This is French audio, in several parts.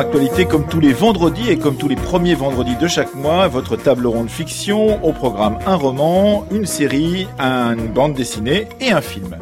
Actualité comme tous les vendredis et comme tous les premiers vendredis de chaque mois, votre table ronde fiction au programme un roman, une série, une bande dessinée et un film.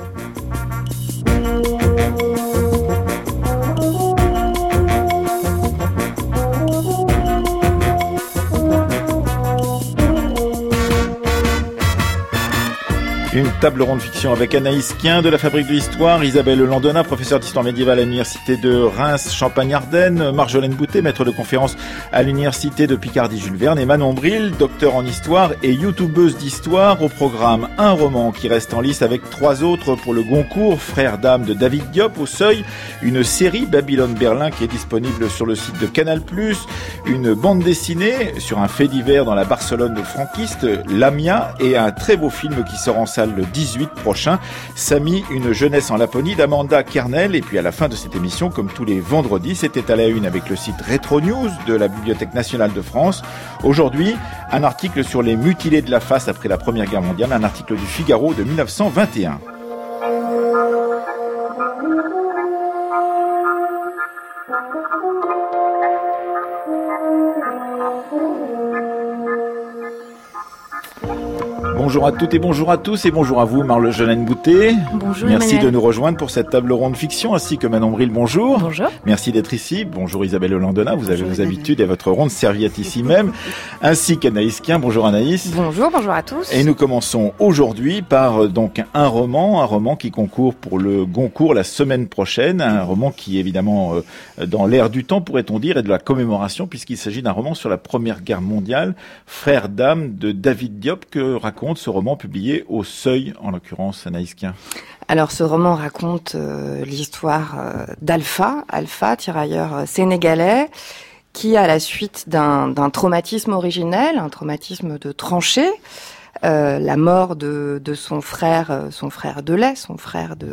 Table ronde fiction avec Anaïs Quien de la Fabrique de l'Histoire, Isabelle Landona, professeure d'histoire médiévale à l'Université de Reims, Champagne-Ardenne, Marjolaine Boutet, maître de conférence à l'Université de Picardie-Jules Verne et Manon Bril, docteur en histoire et youtubeuse d'histoire. Au programme Un roman qui reste en lice avec trois autres pour le Goncourt, Frère d'âme de David Diop au seuil, une série Babylone-Berlin qui est disponible sur le site de Canal+, une bande dessinée sur un fait divers dans la Barcelone franquiste, Lamia et un très beau film qui sort en salle le 18 prochain. Samy, une jeunesse en Laponie d'Amanda Kernel. Et puis à la fin de cette émission, comme tous les vendredis, c'était à la une avec le site Retro News de la Bibliothèque nationale de France. Aujourd'hui, un article sur les mutilés de la face après la Première Guerre mondiale, un article du Figaro de 1921. Bonjour à toutes et bonjour à tous et bonjour à vous Marle Jeanne Boutet. Bonjour. Merci de nous rejoindre pour cette table ronde fiction ainsi que Manon Bril. Bonjour. Bonjour. Merci d'être ici. Bonjour Isabelle Hollandona. Vous avez vos habitudes et votre ronde serviette ici même. Ainsi qu'Anaïs Quin. Bonjour Anaïs. Bonjour, bonjour à tous. Et nous commençons aujourd'hui par euh, donc un roman, un roman qui concourt pour le Goncourt la semaine prochaine, un roman qui est évidemment euh, dans l'air du temps pourrait-on dire et de la commémoration puisqu'il s'agit d'un roman sur la Première Guerre mondiale, Frère d'âme de David Diop que raconte ce roman publié au Seuil, en l'occurrence, Anaïs Alors ce roman raconte euh, l'histoire euh, d'Alpha, Alpha, tirailleur euh, sénégalais, qui à la suite d'un traumatisme originel, un traumatisme de tranchée, la mort de, son frère, son frère de lait, son frère de,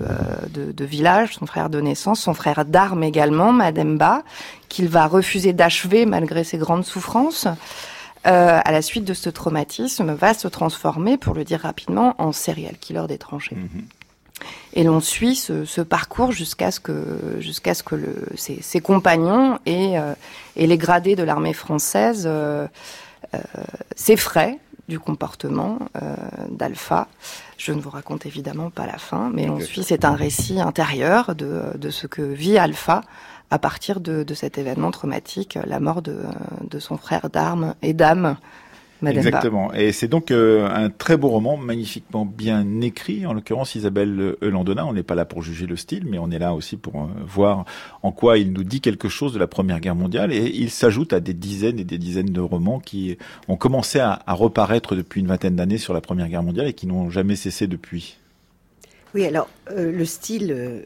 de, de, village, son frère de naissance, son frère d'armes également, Mademba, qu'il va refuser d'achever malgré ses grandes souffrances. Euh, à la suite de ce traumatisme, va se transformer, pour le dire rapidement, en serial killer des tranchées. Mhm. Et l'on suit ce, ce parcours jusqu'à ce que, jusqu'à ce que le, ses, ses, compagnons et, euh, et, les gradés de l'armée française euh, s'effraient du comportement d'Alpha. Je ne vous raconte évidemment pas la fin, mais on suit, c'est un récit intérieur de, de ce que vit Alpha à partir de, de, cet événement traumatique, la mort de, de son frère d'armes et d'âme. Exactement. Et c'est donc euh, un très beau roman, magnifiquement bien écrit. En l'occurrence, Isabelle Eulandona. On n'est pas là pour juger le style, mais on est là aussi pour euh, voir en quoi il nous dit quelque chose de la Première Guerre mondiale. Et il s'ajoute à des dizaines et des dizaines de romans qui ont commencé à, à reparaître depuis une vingtaine d'années sur la Première Guerre mondiale et qui n'ont jamais cessé depuis. Oui, alors euh, le style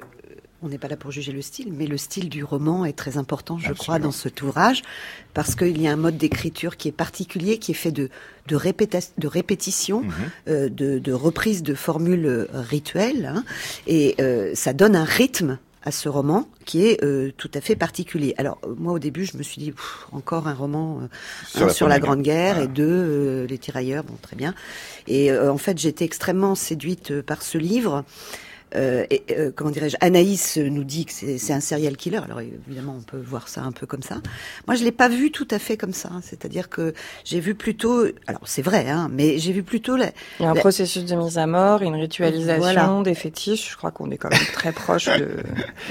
on n'est pas là pour juger le style, mais le style du roman est très important, je crois, dans cet ouvrage, parce qu'il y a un mode d'écriture qui est particulier, qui est fait de, de, de répétition, mhm. euh, de, de, reprise de formules rituelles, hein, et euh, ça donne un rythme à ce roman qui est euh, tout à fait particulier. Alors moi au début je me suis dit encore un roman euh, sur, la, Grande Guerre et deux les tirailleurs bon très bien et en fait j'étais extrêmement séduite par ce livre euh, et, euh, comment dirais-je, Anaïs nous dit que c'est un serial killer. Alors évidemment, on peut voir ça un peu comme ça. Moi, je l'ai pas vu tout à fait comme ça. C'est-à-dire que j'ai vu plutôt, alors c'est vrai, hein, mais j'ai vu plutôt la, il y a un processus de mise à mort, une ritualisation des fétiches. Je crois qu'on est quand même très proche de.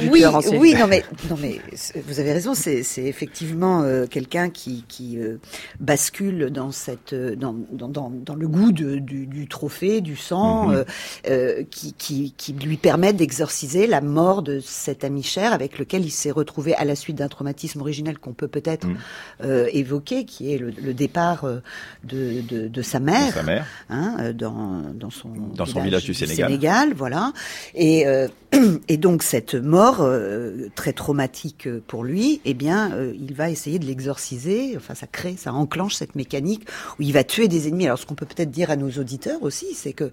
Du oui, oui, non mais non mais vous avez raison. C'est effectivement euh, quelqu'un qui qui euh, bascule dans cette dans dans, dans, dans le goût de, du, du, trophée, du sang, mm-hmm. qui qui qui lui permet d'exorciser la mort de cet ami cher avec lequel il s'est retrouvé à la suite d'un traumatisme originel qu'on peut peut-être mm. euh, évoquer, qui est le, le départ euh, de, de, de, sa mère, sa mère. Hein, euh, dans, dans son, dans son village du Sénégal. Sénégal voilà. Et, euh, et donc cette mort euh, très traumatique pour lui, eh bien, il va essayer de l'exorciser. Enfin, ça crée, ça enclenche cette mécanique où il va tuer des ennemis. Alors, ce qu'on peut peut-être dire à nos auditeurs aussi, c'est que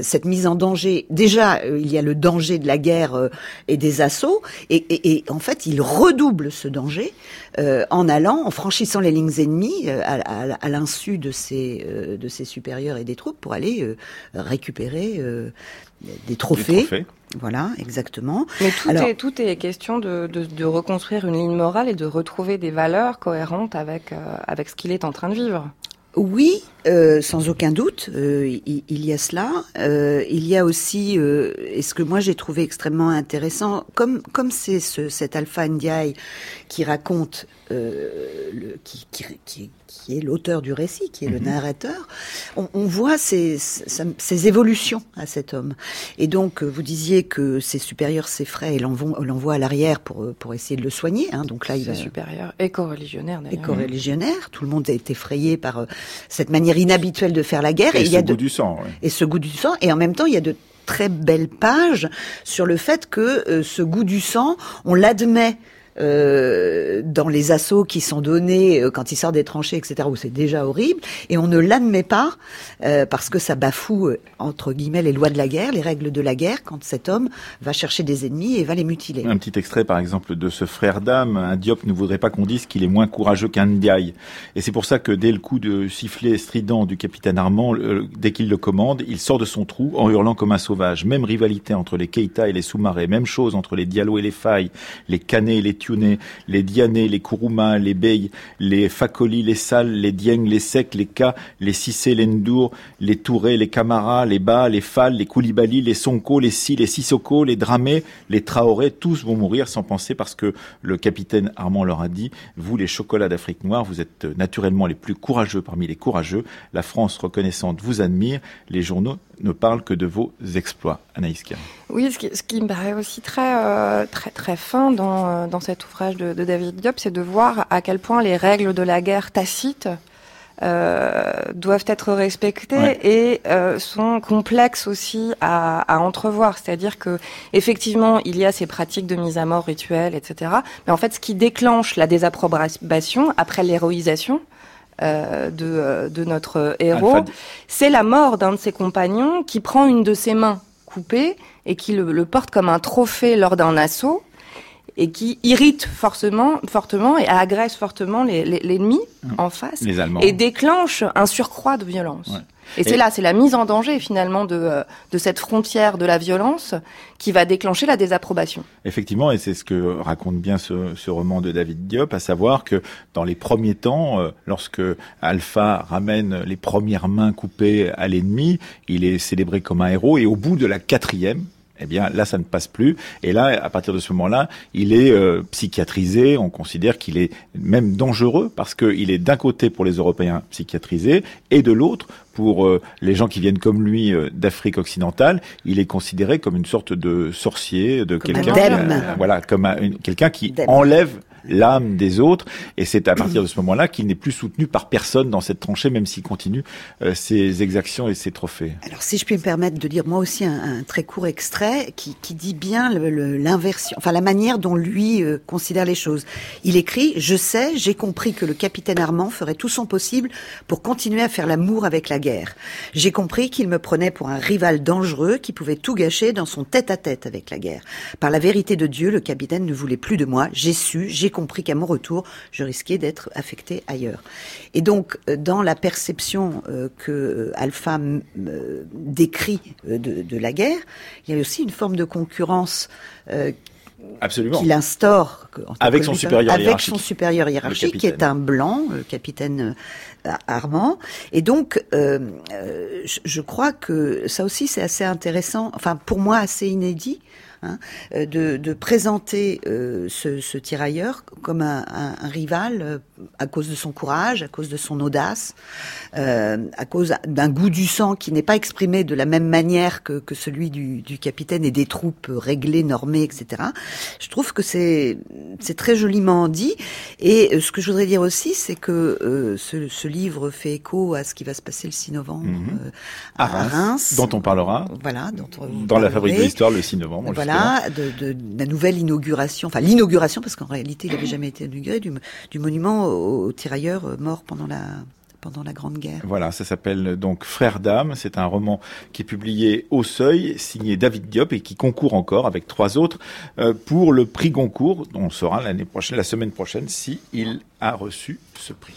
cette mise en danger, déjà, il y a y a le danger de la guerre et des assauts, et, en fait, il redouble ce danger en allant, en franchissant les lignes ennemies à, l'insu de ses de ses supérieurs et des troupes pour aller récupérer des trophées. Voilà, exactement. Mais tout, est, tout est question de, de, de, reconstruire une ligne morale et de retrouver des valeurs cohérentes avec, euh, avec ce qu'il est en train de vivre. Oui, euh, sans aucun doute, euh, il, y a cela. Euh, il y a aussi, euh, et ce que moi j'ai trouvé extrêmement intéressant, comme comme c'est ce, cet Alpha Ndiaye qui raconte, euh, le, qui, qui, qui, qui est l'auteur du récit, qui est le mhm. narrateur, on, on voit ces, ces, évolutions à cet homme. Et donc, vous disiez que ses supérieurs s'effraient et l'envoient à l'arrière pour, pour essayer de le soigner. Hein. Donc là, il va... supérieur, éco-religionnaire d'ailleurs. Éco-religionnaire. Tout le monde est effrayé par cette manière inhabituelle de faire la guerre. Et, et ce goût du sang. Et ce goût du sang. Et en même temps, il y a de très belles pages sur le fait que euh, ce goût du sang, on l'admet euh, dans les assauts qui sont donnés euh, quand il sort des tranchées, etc., où c'est déjà horrible, et on ne l'admet pas euh, parce que ça bafoue entre guillemets les lois de la guerre, les règles de la guerre, quand cet homme va chercher des ennemis et va les mutiler. Un petit extrait, par exemple, de ce frère d'âme. Un Diop ne voudrait pas qu'on dise qu'il est moins courageux qu'un Ndiaye. Et c'est pour ça que dès le coup de sifflet strident du capitaine Armand, dès qu'il le commande, il sort de son trou en hurlant comme un sauvage. Même rivalité entre les Keita et les sous-marins, même chose entre les Diallo et les Failles, les Canets et les les Dianais, les Kouroumas, les Bey, les Fakoli, les Sales, les Dieng, les Secs, les Ka, les Sissé, les Ndour, les Touré, les Camara, les Ba, les Fal, les Koulibaly, les Sonko, les Si, les Sissoko, les Dramé, les Traoré, tous vont mourir sans penser parce que le capitaine Armand leur a dit, vous les chocolats d'Afrique noire, vous êtes naturellement les plus courageux parmi les courageux, la France reconnaissante vous admire, les journaux ne parlent que de vos exploits. Anaïs Oui, ce qui, ce qui, me paraît aussi très, euh, très, très fin dans, euh, dans cet ouvrage de, de David Diop, c'est de voir à quel point les règles de la guerre tacite euh, doivent être respectées et euh, sont complexes aussi à, à entrevoir. C'est-à-dire que effectivement, il y a ces pratiques de mise à mort rituelle, etc. Mais en fait, ce qui déclenche la désapprobation après l'héroïsation, euh, de, euh, de, notre héros, c'est la mort d'un de ses compagnons qui prend une de ses mains coupée et qui le, le porte comme un trophée lors d'un assaut et qui irrite forcément, fortement et agresse fortement l'ennemi les, en face et déclenche un surcroît de violence. Et, c'est là, c'est la mise en danger finalement de, euh, de cette frontière de la violence qui va déclencher la désapprobation. Effectivement, et c'est ce que raconte bien ce, ce, roman de David Diop, à savoir que dans les premiers temps, euh, lorsque Alpha ramène les premières mains coupées à l'ennemi, il est célébré comme un héros, et au bout de la quatrième, eh bien là ça ne passe plus. Et là, à partir de ce moment-là, il est euh, psychiatrisé. On considère qu'il est même dangereux parce qu'il est d'un côté pour les Européens psychiatrisé et de l'autre pour euh, les gens qui viennent comme lui euh, d'Afrique occidentale, il est considéré comme une sorte de sorcier, de quelqu'un, voilà, comme quelqu'un qui enlève l'âme des autres. Et c'est à partir de ce moment-là qu'il n'est plus soutenu par personne dans cette tranchée, même s'il continue euh, ses exactions et ses trophées. Alors, si je puis me permettre de lire moi aussi un, très court extrait qui, qui dit bien l'inversion, enfin la manière dont lui euh, considère les choses. Il écrit Je sais, j'ai compris que le capitaine Armand ferait tout son possible pour continuer à faire l'amour avec la guerre. J'ai compris qu'il me prenait pour un rival dangereux qui pouvait tout gâcher dans son tête à -tête avec la guerre. Par la vérité de Dieu, le capitaine ne voulait plus de moi. J'ai su, j'ai compris qu'à mon retour, je risquais d'être affecté ailleurs. Et donc, euh, dans la perception euh, que euh, Alpha décrit de, la guerre, il y a aussi une forme de concurrence Absolument. qu'il instaure avec son supérieur avec son supérieur hiérarchique qui est un blanc, le capitaine Armand. Et donc, je, crois que ça aussi c'est assez intéressant, enfin pour moi assez inédit, Hein, euh, de, de, présenter euh, ce, ce, tirailleur comme un, rival euh, à cause de son courage, à cause de son audace, euh, à cause d'un goût du sang qui n'est pas exprimé de la même manière que, que celui du, du, capitaine et des troupes réglées, normées, etc. Je trouve que c'est c'est très joliment dit. Et ce que je voudrais dire aussi, c'est que ce, ce, livre fait écho à ce qui va se passer le 6 novembre mhm. à, Reims, dont on parlera. Voilà, dont dans la fabrique de l'histoire le 6 novembre. Voilà, de, la nouvelle inauguration, enfin l'inauguration, parce qu'en réalité il n'avait jamais été inauguré, du, du monument aux, tirailleurs morts pendant la Grande Guerre. Voilà, ça s'appelle donc Frères d'âme. C'est un roman qui est publié au Seuil, signé David Diop et qui concourt encore avec trois autres euh, pour le prix Goncourt. On saura l'année prochaine, la semaine prochaine, si il a reçu ce prix.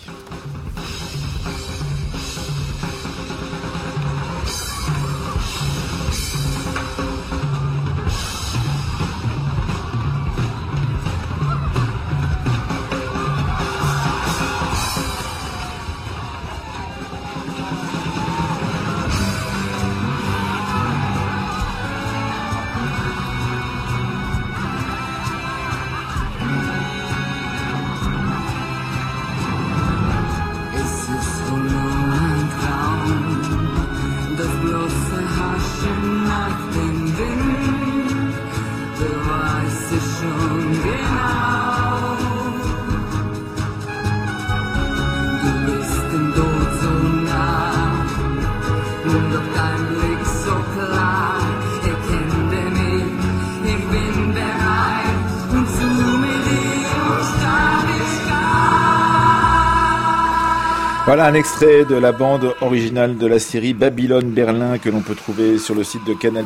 Voilà un extrait de la bande originale de la série Babylone Berlin que l'on peut trouver sur le site de Canal+.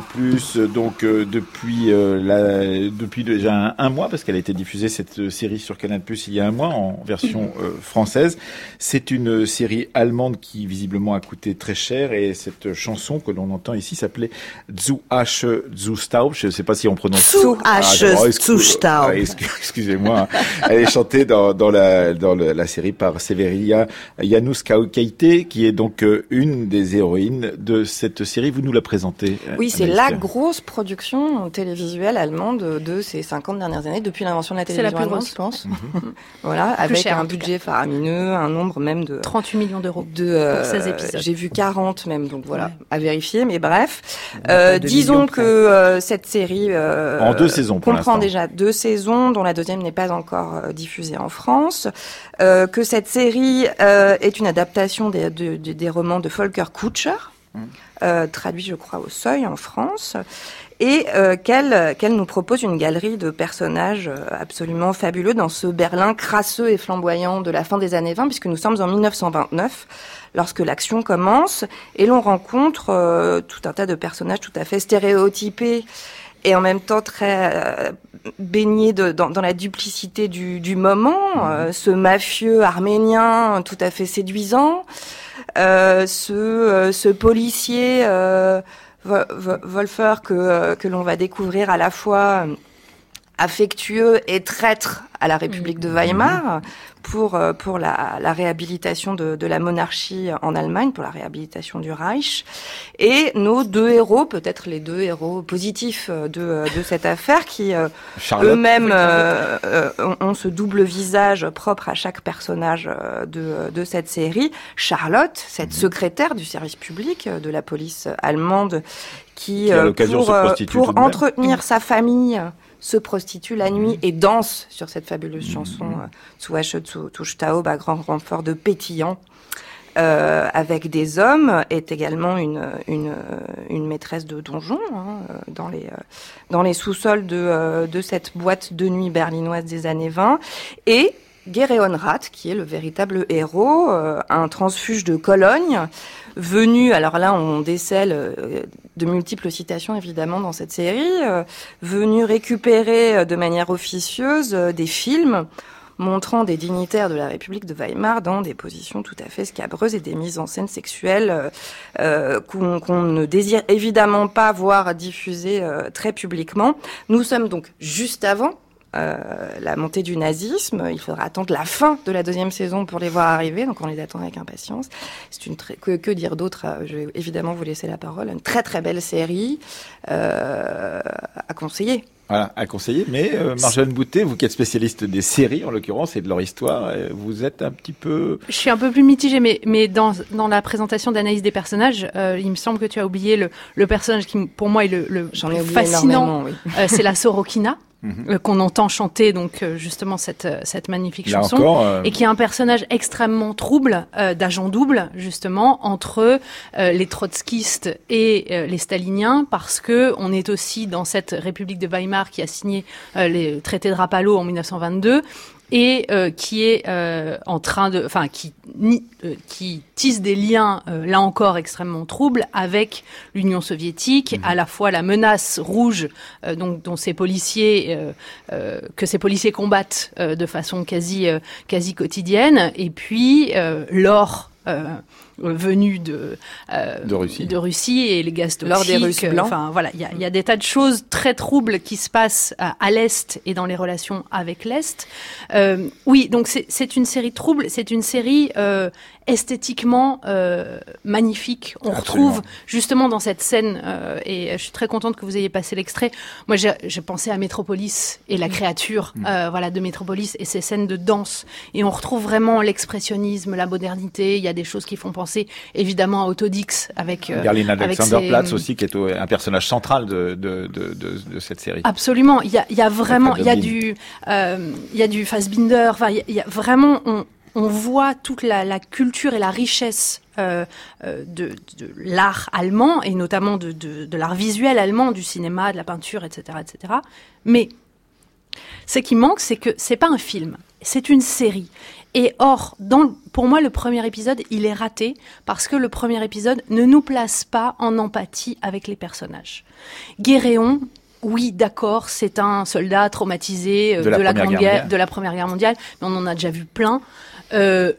Donc euh, depuis euh, la, depuis déjà un, mois parce qu'elle a été diffusée cette série sur Canal+ il y a un mois en version euh, française. C'est une série allemande qui visiblement a coûté très cher et cette chanson que l'on entend ici s'appelait Zu Asche zu Staub. Je ne sais pas si on prononce. Zu Asche ah, zu Staub. Excusez-moi. Elle est chantée dans, dans la dans la série par Severia Janus Kaite, qui est donc euh, une des héroïnes de cette série. Vous nous la présentez. Euh, oui, c'est la grosse production télévisuelle allemande de ces 50 dernières années, depuis l'invention de la télévision la plus je pense. Mhm. voilà, avec un budget faramineux, un nombre même de... 38 millions d'euros de, euh, pour 16 épisodes. J'ai vu 40 même, donc voilà, à vérifier, mais bref. disons que cette série... en deux saisons pour comprend déjà deux saisons, dont la deuxième n'est pas encore diffusée en France. Que cette série est une adaptation des, des romans de Volker Kutscher, mmh. euh, traduit, je crois, au Seuil en France, et euh, qu'elle qu'elle nous propose une galerie de personnages euh, absolument fabuleux dans ce Berlin crasseux et flamboyant de la fin des années 20, puisque nous sommes en 1929 lorsque l'action commence, et l'on rencontre tout un tas de personnages tout à fait stéréotypés et en même temps très baigné de, dans, dans, la duplicité du, du moment, mhm. euh, ce mafieux arménien tout à fait séduisant, euh, ce, euh, ce policier euh, Wolfer que, que l'on va découvrir à la fois affectueux et traître à la République de Weimar pour euh, pour la, la réhabilitation de, de, la monarchie en Allemagne, pour la réhabilitation du Reich, et nos deux héros, peut-être les deux héros positifs de, de cette affaire, qui euh, eux-mêmes euh, ont, ce double visage propre à chaque personnage de, de cette série. Charlotte, cette mhm. secrétaire du service public de la police allemande, qui, qui pour, pour entretenir sa famille se prostitue la nuit et danse sur cette fabuleuse chanson Zuasche zu Tuchtaub à grand renfort de pétillant. Euh, avec des hommes est également une, une, une maîtresse de donjon hein, dans les, dans les sous-sols de, de cette boîte de nuit berlinoise des années 20 et Gereon Rath, qui est le véritable héros, euh, un transfuge de Cologne, venu, alors là on décèle euh, de multiples citations évidemment dans cette série, euh, venu récupérer de manière officieuse des films montrant des dignitaires de la République de Weimar dans des positions tout à fait scabreuses et des mises en scène sexuelles qu'on ne désire évidemment pas voir diffusées très publiquement. Nous sommes donc juste avant euh, la montée du nazisme. Il faudra attendre la fin de la deuxième saison pour les voir arriver, donc on les attend avec impatience. C'est une très... que, que dire d'autre? Euh, Je vais évidemment vous laisser la parole. Une très très belle série euh, à conseiller. Voilà, à conseiller. Mais euh, Marjane Boutet, vous qui êtes spécialiste des séries en l'occurrence et de leur histoire, vous êtes un petit peu. Je suis un peu plus mitigée, mais mais dans dans la présentation d'analyse des personnages, il me semble que tu as oublié le le personnage qui pour moi est le, le fascinant. Oui. c'est la Sorokina. Mhm. Euh, qu'on entend chanter donc euh, justement cette euh, cette magnifique chanson et qui est un personnage extrêmement trouble d'agent double justement entre les trotskistes et les staliniens parce que on est aussi dans cette République de Weimar qui a signé les traités de Rapallo en 1922 et euh, qui est euh, en train de, enfin qui euh, qui tisse des liens là encore extrêmement troubles avec l'Union soviétique, mhm. à la fois la menace rouge donc dont ces policiers que ces policiers combattent de façon quasi quasi quotidienne, et puis l'or euh, venus de, euh, de, Russie. de Russie et les gaz toxiques. des Russes blancs. Enfin voilà, il y a, y a, des tas de choses très troubles qui se passent à, à l'est et dans les relations avec l'est. Euh, oui, donc c'est une série trouble. C'est une série euh, esthétiquement euh, magnifique. On retrouve justement dans cette scène, euh, et je suis très contente que vous ayez passé l'extrait. Moi, j'ai pensé à Métropolis et la mm. créature, mm. euh, voilà, de Métropolis et ces scènes de danse. Et on retrouve vraiment l'expressionnisme, la modernité. Il y a des choses qui font penser évidemment à Autodix avec euh, Berlin Alexanderplatz aussi, qui est un personnage central de, de, de, de, cette série. Absolument. Il y a, il y a vraiment, il y a du, euh, il y a du Fassbinder. Enfin, il y a vraiment, on, on voit toute la, culture et la richesse euh, euh, de, l'art allemand et notamment de, l'art visuel allemand, du cinéma, de la peinture, etc., etc. Mais ce qui manque, c'est que c'est pas un film, c'est une série. Et or, dans, pour moi, le premier épisode, il est raté parce que le premier épisode ne nous place pas en empathie avec les personnages. Guéréon, oui, d'accord, c'est un soldat traumatisé euh, de, la, de la Première Guerre mondiale, mais on en a déjà vu plein. Euh,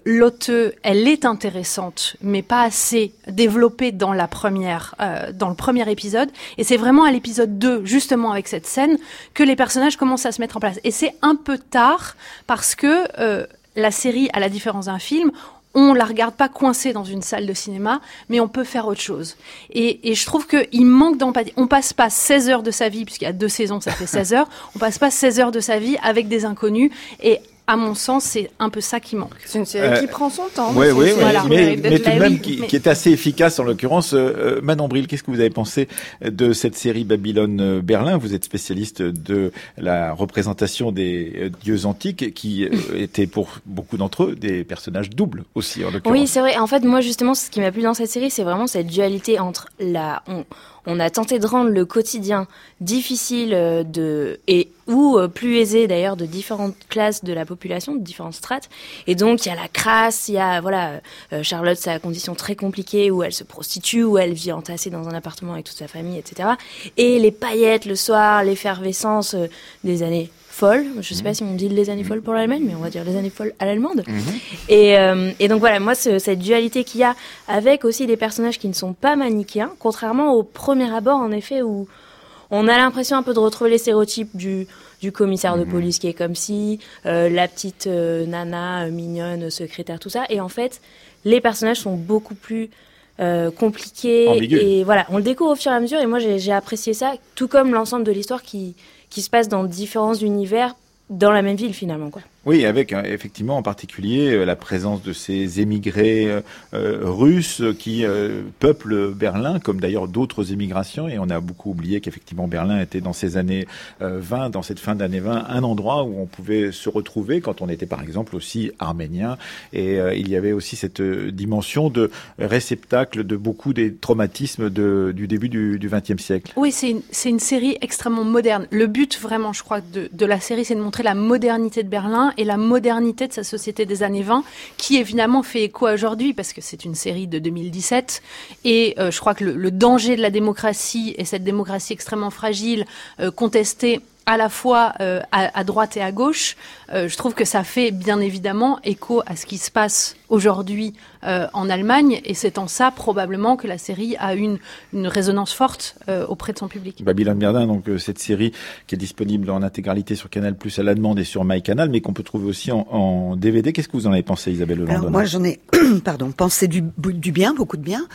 elle est intéressante, mais pas assez développée dans la première, euh, dans le premier épisode. Et c'est vraiment à l'épisode 2, justement avec cette scène, que les personnages commencent à se mettre en place. Et c'est un peu tard parce que euh, la série, à la différence d'un film, on la regarde pas coincée dans une salle de cinéma, mais on peut faire autre chose. Et, et je trouve qu'il manque d'empathie. On passe pas 16 heures de sa vie, puisqu'il y a deux saisons, ça fait 16 heures, on passe pas 16 heures de sa vie avec des inconnus. Et à mon sens, c'est un peu ça qui manque. C'est une série qui euh, prend son temps. Oui, oui, mais, mais, tout de même qui, qui, est assez efficace en l'occurrence. Euh, euh, Manon Bril, qu'est-ce que vous avez pensé de cette série Babylone-Berlin Vous êtes spécialiste de la représentation des dieux antiques qui étaient pour beaucoup d'entre eux des personnages doubles aussi en l'occurrence. Oui, c'est vrai. En fait, moi justement, ce qui m'a plu dans cette série, c'est vraiment cette dualité entre la... On on a tenté de rendre le quotidien difficile euh, de et ou euh, plus aisé d'ailleurs de différentes classes de la population, de différentes strates. Et donc il y a la crasse, il y a voilà euh, Charlotte sa condition très compliquée où elle se prostitue, où elle vit entassée dans un appartement avec toute sa famille, etc. Et les paillettes le soir, l'effervescence des années folles. Je sais pas si on dit les années folles pour l'Allemagne, mais on va dire les années folles à l'allemande. Mhm. Et, euh, et, donc voilà, moi, cette dualité qu'il y a avec aussi des personnages qui ne sont pas manichéens, contrairement au premier abord, en effet, où on a l'impression un peu de retrouver les stéréotypes du, du commissaire de mhm. police qui est comme si, euh, la petite euh, nana mignonne, secrétaire, tout ça. Et en fait, les personnages sont beaucoup plus compliqués. Et voilà, on le découvre au fur et à mesure. Et moi, j'ai apprécié ça, tout comme l'ensemble de l'histoire qui, qui se passe dans différents univers dans la même ville finalement quoi. Oui, avec euh, effectivement en particulier euh, la présence de ces émigrés euh, russes qui peuplent Berlin, comme d'ailleurs d'autres émigrations. Et on a beaucoup oublié qu'effectivement Berlin était dans ces années 20, dans cette fin d'année 20, un endroit où on pouvait se retrouver quand on était par exemple aussi arménien. Et il y avait aussi cette dimension de réceptacle de beaucoup des traumatismes du début du XXe siècle. Oui, c'est une, série extrêmement moderne. Le but vraiment, je crois, de la série, c'est de montrer la modernité de Berlin et la modernité de sa société des années 20, qui évidemment fait écho aujourd'hui, parce que c'est une série de 2017. Et euh, je crois que le, danger de la démocratie et cette démocratie extrêmement fragile, euh, contestée à la fois euh, à, droite et à gauche, je trouve que ça fait bien évidemment écho à ce qui se passe aujourd'hui euh, en Allemagne, et c'est en ça probablement que la série a une, une résonance forte euh, auprès de son public. Babylone Berlin, donc euh, cette série qui est disponible en intégralité sur Canal Plus à la demande et sur MyCanal, mais qu'on peut trouver aussi en, en DVD. Qu'est-ce que vous en avez pensé, Isabelle Lelandon Alors moi, j'en ai, pardon, pensé du, du bien, beaucoup de bien,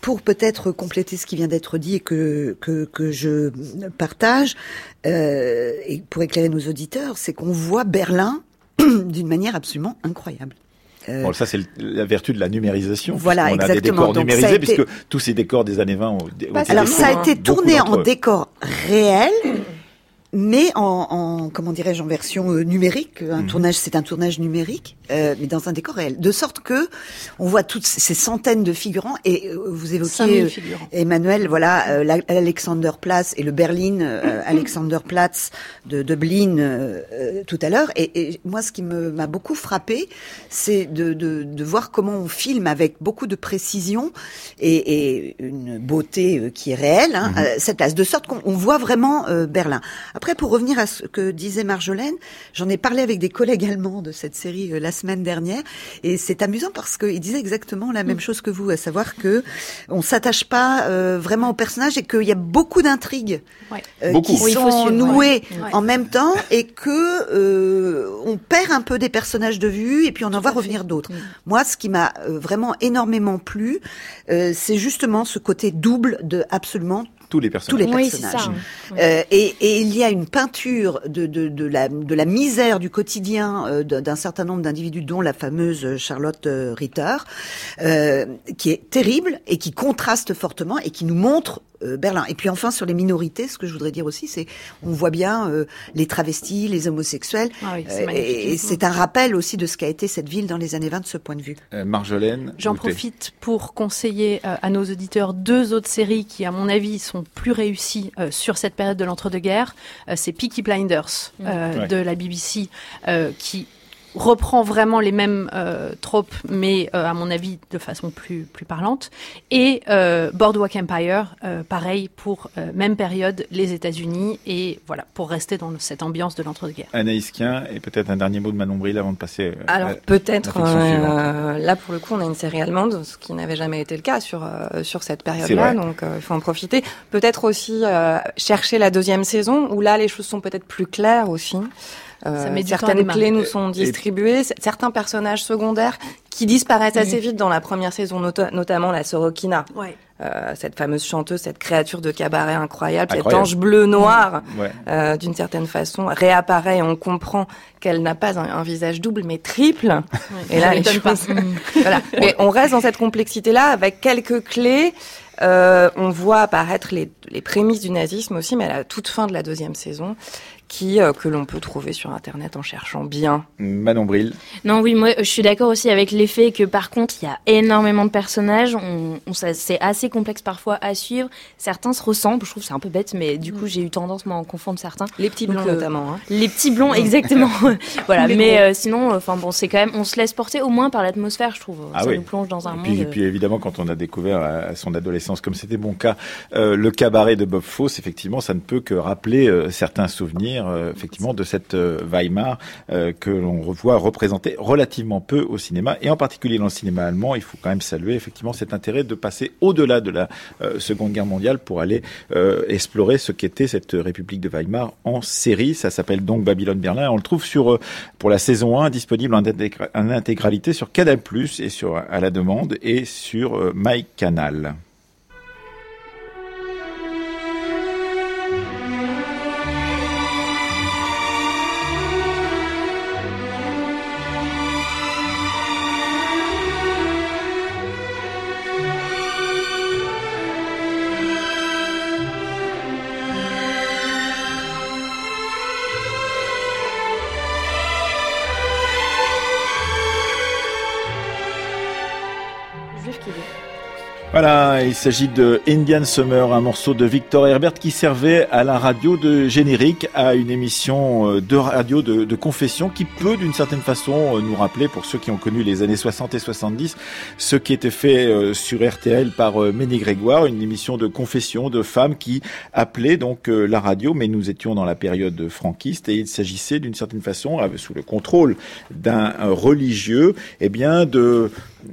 pour peut-être compléter ce qui vient d'être dit et que que, que je partage, et pour éclairer nos auditeurs, c'est qu'on voit Berlin d'une manière absolument incroyable. Euh, bon, ça, c'est la vertu de la numérisation. Voilà, on exactement. a des décors numérisés, puisque tous ces décors des années 20 ont, Alors, ça a été tourné en décor réel, mais en, en comment dirais-je, en version euh, numérique. Un mhm. tournage, c'est un tournage numérique. Euh, mais dans un décor réel, de sorte que on voit toutes ces centaines de figurants et euh, vous évoquiez euh, Emmanuel, voilà euh, Alexanderplatz et le Berlin Alexanderplatz de Dublin tout à l'heure. Et, et, moi, ce qui m'a beaucoup frappé, c'est de, de, de, voir comment on filme avec beaucoup de précision et, et une beauté qui est réelle hein, mhm. cette place, de sorte qu'on voit vraiment Berlin. Après, pour revenir à ce que disait Marjolaine, j'en ai parlé avec des collègues allemands de cette série la semaine dernière. Et c'est amusant parce qu'il disait exactement la même mm. chose que vous, à savoir que on s'attache pas euh, vraiment au personnage et qu'il y a beaucoup d'intrigues euh, qui sont nouées en même temps et que euh, on perd un peu des personnages de vue et puis on en voit revenir d'autres. Mm. Moi, ce qui m'a vraiment énormément plu, c'est justement ce côté double de absolument tous les personnages. Tous les personnages. Euh, et, et, il y a une peinture de, de, de, la, de la misère du quotidien euh, d'un certain nombre d'individus, dont la fameuse Charlotte euh, Ritter, euh, qui est terrible et qui contraste fortement et qui nous montre euh, Berlin. Et puis enfin sur les minorités, ce que je voudrais dire aussi, c'est on voit bien euh, les travestis, les homosexuels, ah euh, et c'est un rappel aussi de ce qu'a été cette ville dans les années 20 de ce point de vue. Marjolaine, j'en profite pour conseiller à nos auditeurs deux autres séries qui, à mon avis, sont plus réussies sur cette période de l'entre-deux-guerres. c'est Peaky Blinders mmh. de la BBC, qui reprend vraiment les mêmes euh, tropes, mais euh, à mon avis de façon plus plus parlante. Et euh, Boardwalk Empire, euh, pareil pour euh, même période, les États-Unis et voilà pour rester dans cette ambiance de l'entre-deux-guerres. Anaïs Kien et peut-être un dernier mot de Manon Bril avant de passer. Alors peut-être là pour le coup on a une série allemande, ce qui n'avait jamais été le cas sur sur cette période-là, donc il faut en profiter. Peut-être aussi chercher la deuxième saison où là les choses sont peut-être plus claires aussi. Euh, certaines clés nous sont distribuées, certains personnages secondaires qui disparaissent assez vite dans la première saison, notamment la Sorokina. Ouais. Euh, cette fameuse chanteuse, cette créature de cabaret incroyable, cette ange bleu noir, euh, d'une certaine façon, réapparaît et on comprend qu'elle n'a pas un, visage double mais triple. et là, les choses... voilà. Mais on reste dans cette complexité-là avec quelques clés. Euh, on voit apparaître les, les prémices du nazisme aussi, mais à la toute fin de la deuxième saison qui euh, que l'on peut trouver sur internet en cherchant bien. Manon Bril. Non, oui, moi je suis d'accord aussi avec l'effet que par contre il y a énormément de personnages, on, on c'est assez complexe parfois à suivre. Certains se ressemblent, je trouve c'est un peu bête, mais du coup j'ai eu tendance moi, à en confondre certains. Les petits blonds euh, notamment. Hein. Les petits blonds, exactement. voilà, mais euh, sinon, enfin bon, c'est quand même, on se laisse porter au moins par l'atmosphère, je trouve. Ah Ça nous plonge dans un et monde. Puis, et puis évidemment, quand on a découvert à son adolescence, comme c'était mon cas, le cabaret de Bob Fosse, effectivement, ça ne peut que rappeler certains souvenirs euh, effectivement de cette euh, Weimar euh, que l'on revoit représenter relativement peu au cinéma et en particulier dans le cinéma allemand. Il faut quand même saluer effectivement cet intérêt de passer au-delà de la Seconde Guerre mondiale pour aller explorer ce qu'était cette République de Weimar en série. Ça s'appelle donc Babylone Berlin. On le trouve sur pour la saison 1 disponible en, intégralité sur Canal+ et sur à la demande et sur MyCanal. Il s'agit de Indian Summer, un morceau de Victor Herbert qui servait à la radio de générique à une émission euh, de radio de, confession qui peut d'une certaine façon euh, nous rappeler, pour ceux qui ont connu les années 60 et 70, ce qui était fait euh, sur RTL par Ménie Grégoire, une émission de confession de femmes qui appelaient donc la radio, mais nous étions dans la période franquiste et il s'agissait d'une certaine façon, sous le contrôle d'un religieux, eh bien de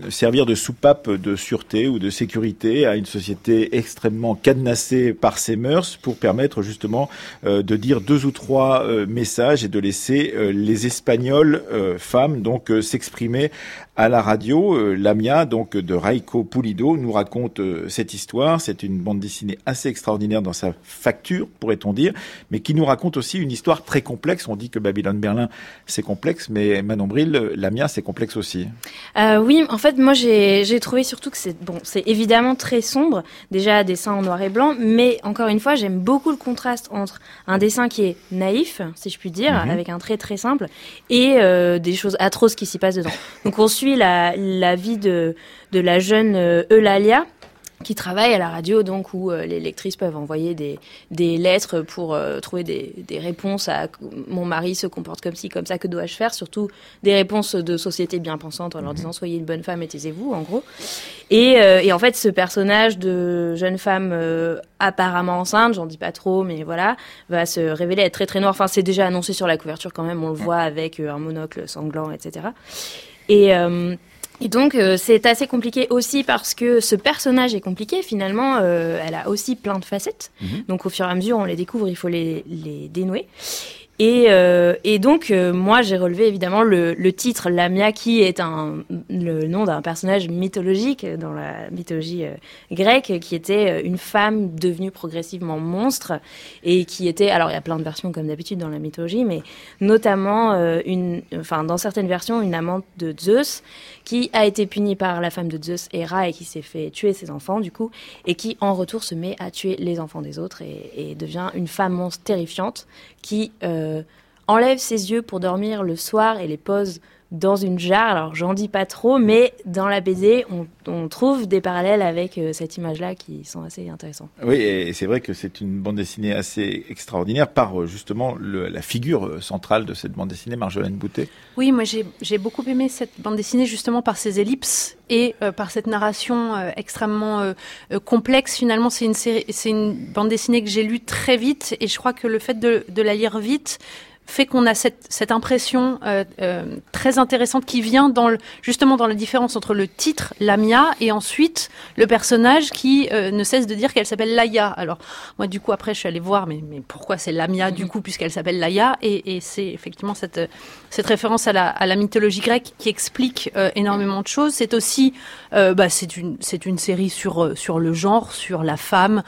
servir de soupape de sûreté ou de sécurité à une société extrêmement cadenassée par ses mœurs pour permettre justement euh, de dire deux ou trois euh, messages et de laisser euh, les Espagnols femmes donc s'exprimer à la radio. Euh, Lamia, donc de Raiko Pulido, nous raconte euh, cette histoire. C'est une bande dessinée assez extraordinaire dans sa facture, pourrait-on dire, mais qui nous raconte aussi une histoire très complexe. On dit que Babylone Berlin, c'est complexe, mais Manon Bril, Lamia, c'est complexe aussi. Euh, oui, fait, moi, j'ai trouvé surtout que c'est bon, c'est évidemment très sombre, déjà dessin en noir et blanc, mais encore une fois, j'aime beaucoup le contraste entre un dessin qui est naïf, si je puis dire, mhm. avec un trait très simple, et euh, des choses atroces qui s'y passent dedans. Donc on suit la, la vie de, de la jeune euh, Eulalia, qui travaille à la radio, donc où euh, les lectrices peuvent envoyer des, des lettres pour euh, trouver des, des, réponses à mon mari se comporte comme ci, comme ça, que dois-je faire? Surtout des réponses de société bien pensantes en leur mhm. disant soyez une bonne femme et taisez-vous, en gros. Et, euh, et, en fait, ce personnage de jeune femme apparemment enceinte, j'en dis pas trop, mais voilà, va se révéler être très très noir. Enfin, c'est déjà annoncé sur la couverture quand même, on le voit avec un monocle sanglant, etc. Et et donc euh, c'est assez compliqué aussi parce que ce personnage est compliqué finalement, euh, elle a aussi plein de facettes. Mhm. Donc au fur et à mesure on les découvre, il faut les, les dénouer. Et, euh, et donc, euh, moi, j'ai relevé évidemment le, le, titre Lamia, qui est un, le nom d'un personnage mythologique dans la mythologie euh, grecque, qui était une femme devenue progressivement monstre et qui était, alors il y a plein de versions comme d'habitude dans la mythologie, mais notamment une, enfin dans certaines versions, une amante de Zeus qui a été punie par la femme de Zeus, Hera, et qui s'est fait tuer ses enfants du coup, et qui en retour se met à tuer les enfants des autres et, et devient une femme monstre terrifiante qui euh, enlève ses yeux pour dormir le soir et les pose dans une jarre. Alors, j'en dis pas trop, mais dans la BD, on, trouve des parallèles avec euh, cette image-là qui sont assez intéressants. Oui, et c'est vrai que c'est une bande dessinée assez extraordinaire par euh, justement la figure centrale de cette bande dessinée, Marjolaine Boutet. Oui, moi j'ai beaucoup aimé cette bande dessinée justement par ses ellipses et par cette narration extrêmement complexe. Finalement, c'est une, bande dessinée que j'ai lue très vite et je crois que le fait de, de la lire vite, fait qu'on a cette, cette impression euh, euh, très intéressante qui vient dans le, justement dans la différence entre le titre Lamia et ensuite le personnage qui euh, ne cesse de dire qu'elle s'appelle Laïa. Alors moi du coup après je suis allée voir mais, mais pourquoi c'est Lamia du coup puisqu'elle s'appelle Laïa? Et, et c'est effectivement cette, cette référence à la, à la mythologie grecque qui explique énormément de choses. C'est aussi bah, c'est une c'est une série sur sur le genre, sur la femme,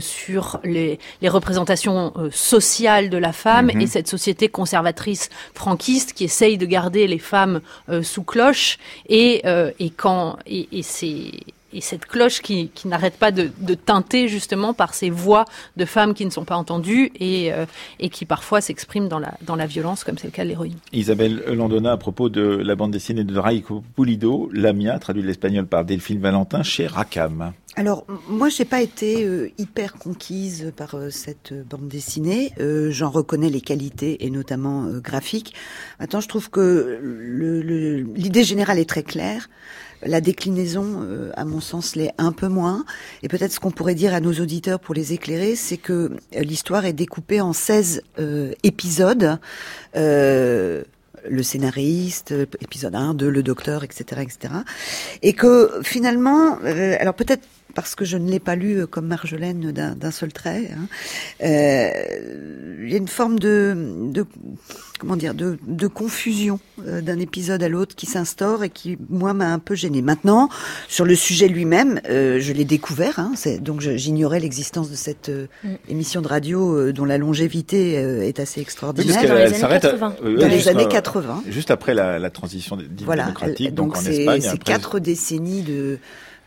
sur les, les représentations sociales de la femme mm-hmm. et cette société conservatrice franquiste qui essaye de garder les femmes euh, sous cloche et, euh, et quand et, et c'est et cette cloche qui, qui n'arrête pas de, de, teinter justement par ces voix de femmes qui ne sont pas entendues et, euh, et qui parfois s'expriment dans la, dans la violence, comme c'est le cas de l'héroïne. Isabelle Landona, à propos de la bande dessinée de Raiko Pulido, Lamia, traduit de l'espagnol par Delphine Valentin, chez Racam. Alors, moi, j'ai pas été euh, hyper conquise par euh, cette bande dessinée. Euh, J'en reconnais les qualités et notamment graphiques. Maintenant, je trouve que l'idée générale est très claire. La déclinaison, à mon sens, l'est un peu moins. Et peut-être ce qu'on pourrait dire à nos auditeurs pour les éclairer, c'est que l'histoire est découpée en 16 épisodes. le scénariste, épisode 1, 2, le docteur, etc., etc. Et que finalement, alors peut-être parce que je ne l'ai pas lu euh, comme Marjolaine d'un seul trait. Hein. Euh, il y a une forme de, de comment dire de, de confusion euh, d'un épisode à l'autre qui s'instaure et qui moi m'a un peu gênée. Maintenant, sur le sujet lui-même, euh, je l'ai découvert, hein, donc j'ignorais l'existence de cette euh, mm. émission de radio dont la longévité est assez extraordinaire. dans les années 80. dans les années 80. Juste après la, la transition démocratique, donc, donc en Espagne. C'est quatre décennies de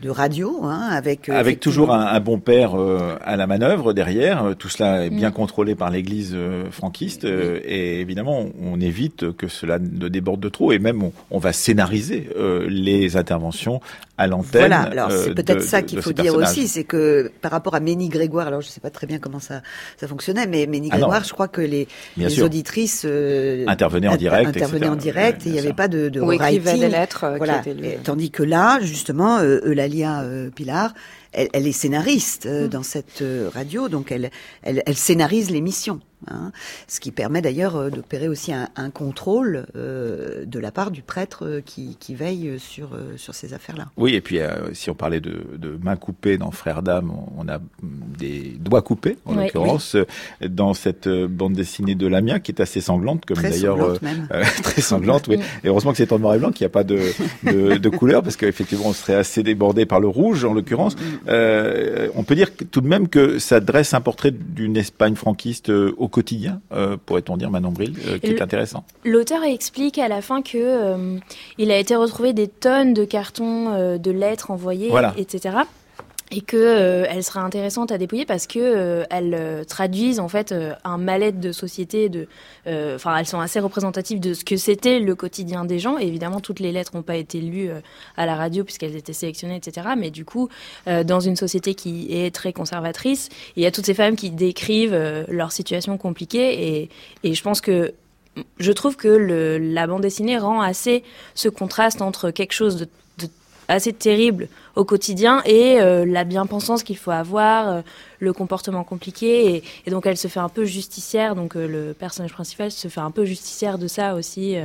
de radio, hein, avec euh, avec toujours un, bon père euh, à la manœuvre derrière. Euh, tout cela est bien mm. contrôlé par l'Église franquiste et évidemment on évite que cela ne déborde de trop et même on, va scénariser les interventions à l'antenne. Voilà, alors c'est peut-être ça qu'il faut dire aussi, c'est que par rapport à Ménie Grégoire, alors je sais pas très bien comment ça ça fonctionnait, mais Ménie ah Grégoire, je crois que les, les auditrices intervenaient en direct, intervenaient en direct, et il n'y avait pas de, de Ou écrivaient des lettres. Voilà. tandis que là, justement, Eulalia euh, Pilar, elle, est scénariste euh, mm. dans cette euh, radio, donc elle, elle, scénarise l'émission. Hein, ce qui permet d'ailleurs d'opérer aussi un, un contrôle de la part du prêtre qui, qui veille sur, sur ces affaires-là. Oui, et puis si on parlait de, de main coupée dans Frères d'âme, on a des doigts coupés, en l'occurrence, dans cette bande dessinée de Lamia, qui est assez sanglante, comme d'ailleurs très sanglante. oui. Et heureusement que c'est en noir et blanc, qu'il n'y a pas de, de, de couleur, parce qu'effectivement, on serait assez débordé par le rouge, en l'occurrence. Euh, on peut dire tout de même que ça dresse un portrait d'une Espagne franquiste euh, au quotidien, euh, pourrait-on dire, Manon Bril, qui est intéressant. L'auteur explique à la fin que il a été retrouvé des tonnes de cartons de lettres envoyées, etc et que euh, elle sera intéressante à dépouiller parce que euh, elles euh, traduisent en fait un mal-être de société de enfin elles sont assez représentatives de ce que c'était le quotidien des gens. Évidemment toutes les lettres n'ont pas été lues à la radio puisqu'elles étaient sélectionnées etc mais du coup dans une société qui est très conservatrice il y a toutes ces femmes qui décrivent leur situation compliquée et, et je pense que je trouve que le, la bande dessinée rend assez ce contraste entre quelque chose de assez terrible au quotidien et euh, la bien-pensance qu'il faut avoir, euh, le comportement compliqué. Et, donc elle se fait un peu justicière, donc euh, le personnage principal se fait un peu justicière de ça aussi.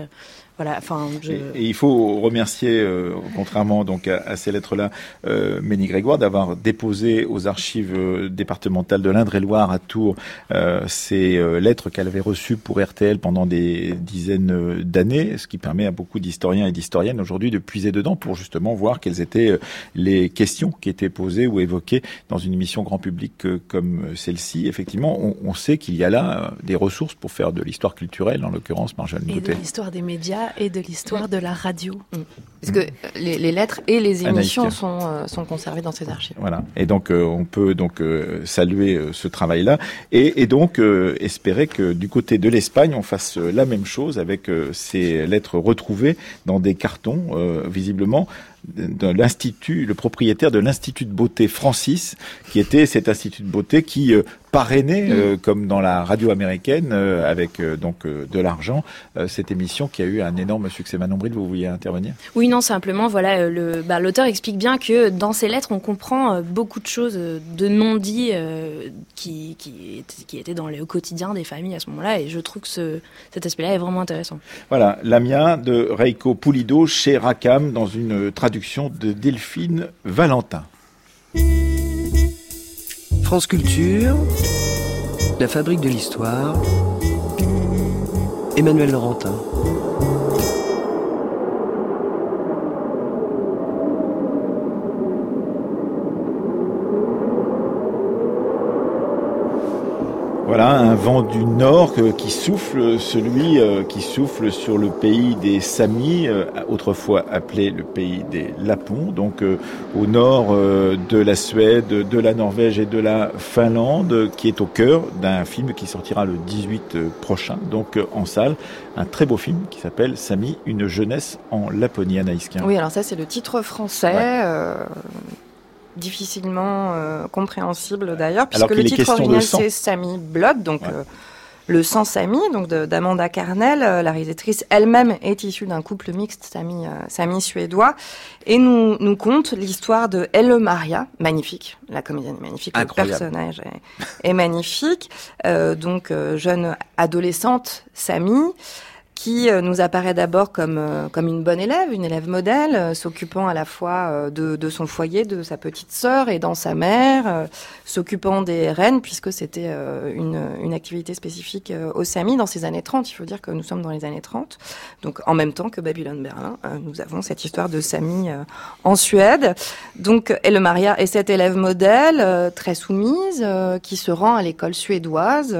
Voilà, enfin, et, il faut remercier, euh, contrairement donc à, ces lettres-là, euh, Ménie Grégoire d'avoir déposé aux archives euh, départementales de l'Indre-et-Loire à Tours euh, ces lettres qu'elle avait reçues pour RTL pendant des dizaines d'années, ce qui permet à beaucoup d'historiens et d'historiennes aujourd'hui de puiser dedans pour justement voir quelles étaient les questions qui étaient posées ou évoquées dans une émission grand public comme celle-ci. Effectivement, on, on sait qu'il y a là des ressources pour faire de l'histoire culturelle, en l'occurrence Marjane Et de l'histoire des médias et de l'histoire de la radio. Mm. Parce que les, lettres et les émissions sont, euh, sont conservées dans ces archives. Voilà. Et donc, euh, on peut donc euh, saluer ce travail-là et, et, donc espérer que du côté de l'Espagne, on fasse la même chose avec ces lettres retrouvées dans des cartons, visiblement de l'institut, le propriétaire de l'institut de beauté Francis, qui était cet institut de beauté qui euh, parrainait, mm. euh, comme dans la radio américaine, euh, avec donc de l'argent, cette émission qui a eu un énorme succès. Manon Bril, vous vouliez intervenir? Oui, non, simplement, voilà, le, bah, l'auteur explique bien que dans ses lettres, on comprend beaucoup de choses de non-dits qui, qui, qui, étaient dans le quotidien des familles à ce moment-là, et je trouve que ce, cet aspect-là est vraiment intéressant. Voilà, Lamia de Reiko Pulido chez Rakam dans une traduction de Delphine Valentin. France Culture, la fabrique de l'histoire, Emmanuel Laurentin. Voilà, un vent du nord qui souffle, celui euh, qui souffle sur le pays des Samis, euh, autrefois appelé le pays des Lapons, donc euh, au nord de la Suède, de la Norvège et de la Finlande, qui est au cœur d'un film qui sortira le 18 prochain, donc en salle. Un très beau film qui s'appelle Sami, une jeunesse en Laponie, Anaïskin. Oui, alors ça c'est le titre français difficilement euh, compréhensible d'ailleurs, puisque le titre original c'est Sami Blood, donc euh, le sang Sami, donc d'Amanda Carnel. Euh, la réalisatrice elle-même est issue d'un couple mixte Sami, Sami suédois, et nous, nous conte l'histoire de Elle Maria, magnifique, la comédienne est magnifique, le personnage est, est magnifique, donc jeune adolescente Sami qui euh, nous apparaît d'abord comme euh, comme une bonne élève, une élève modèle, euh, s'occupant à la fois de, de, son foyer, de sa petite sœur et dans sa mère, s'occupant des reines puisque c'était une, une activité spécifique au SAMI dans ces années 30. Il faut dire que nous sommes dans les années 30, donc en même temps que Babylone Berlin, nous avons cette histoire de Sami en Suède. Donc Elle Maria est cette élève modèle très soumise qui se rend à l'école suédoise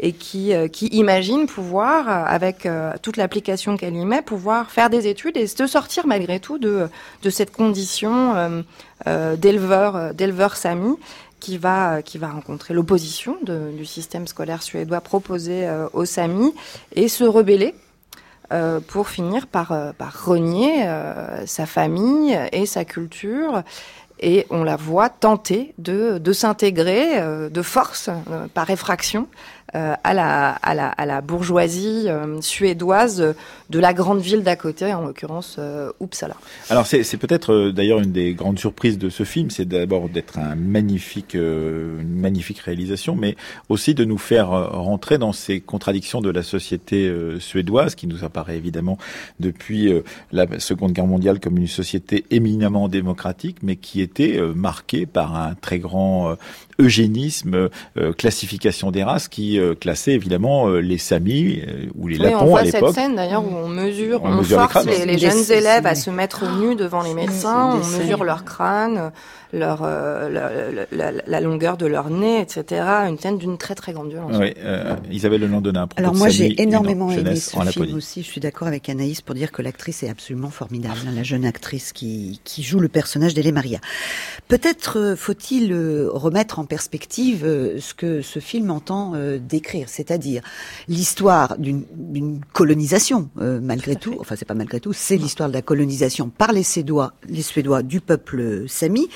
et qui qui imagine pouvoir avec euh, toute l'application qu'elle y met, pouvoir faire des études et se sortir malgré tout de, de cette condition euh, euh, d'éleveur, Sami qui va qui va rencontrer l'opposition du système scolaire suédois proposé au Sami et se rebeller pour finir par par renier sa famille et sa culture. Et on la voit tenter de, de s'intégrer de force par effraction à, la, à, la, à la bourgeoisie euh, suédoise de la grande ville d'à côté, en l'occurrence euh, Uppsala. Alors c'est peut-être d'ailleurs une des grandes surprises de ce film, c'est d'abord d'être un magnifique, une magnifique réalisation, mais aussi de nous faire rentrer dans ces contradictions de la société suédoise, qui nous apparaît évidemment depuis la Seconde Guerre mondiale comme une société éminemment démocratique, mais qui était marquée par un très grand eugénisme, classification des races, qui euh, classer évidemment euh, les Samis euh, ou les Lapons à l'époque. On voit cette scène d'ailleurs où on mesure, on, force les, jeunes élèves à se mettre nus devant les médecins, on mesure leur crâne, leur, euh, la, longueur de leur nez, etc. Une scène d'une très très grande violence. Oui, euh, Isabelle Lelandonat. Alors moi j'ai énormément aimé ce film aussi. Je suis d'accord avec Anaïs pour dire que l'actrice est absolument formidable, hein, la jeune actrice qui, qui joue le personnage d'Elle Maria. Peut-être faut-il remettre en perspective ce que ce film entend décrire, c'est-à-dire l'histoire d'une colonisation malgré tout. Enfin c'est pas malgré tout, c'est l'histoire de la colonisation par les Suédois, les Suédois du peuple sami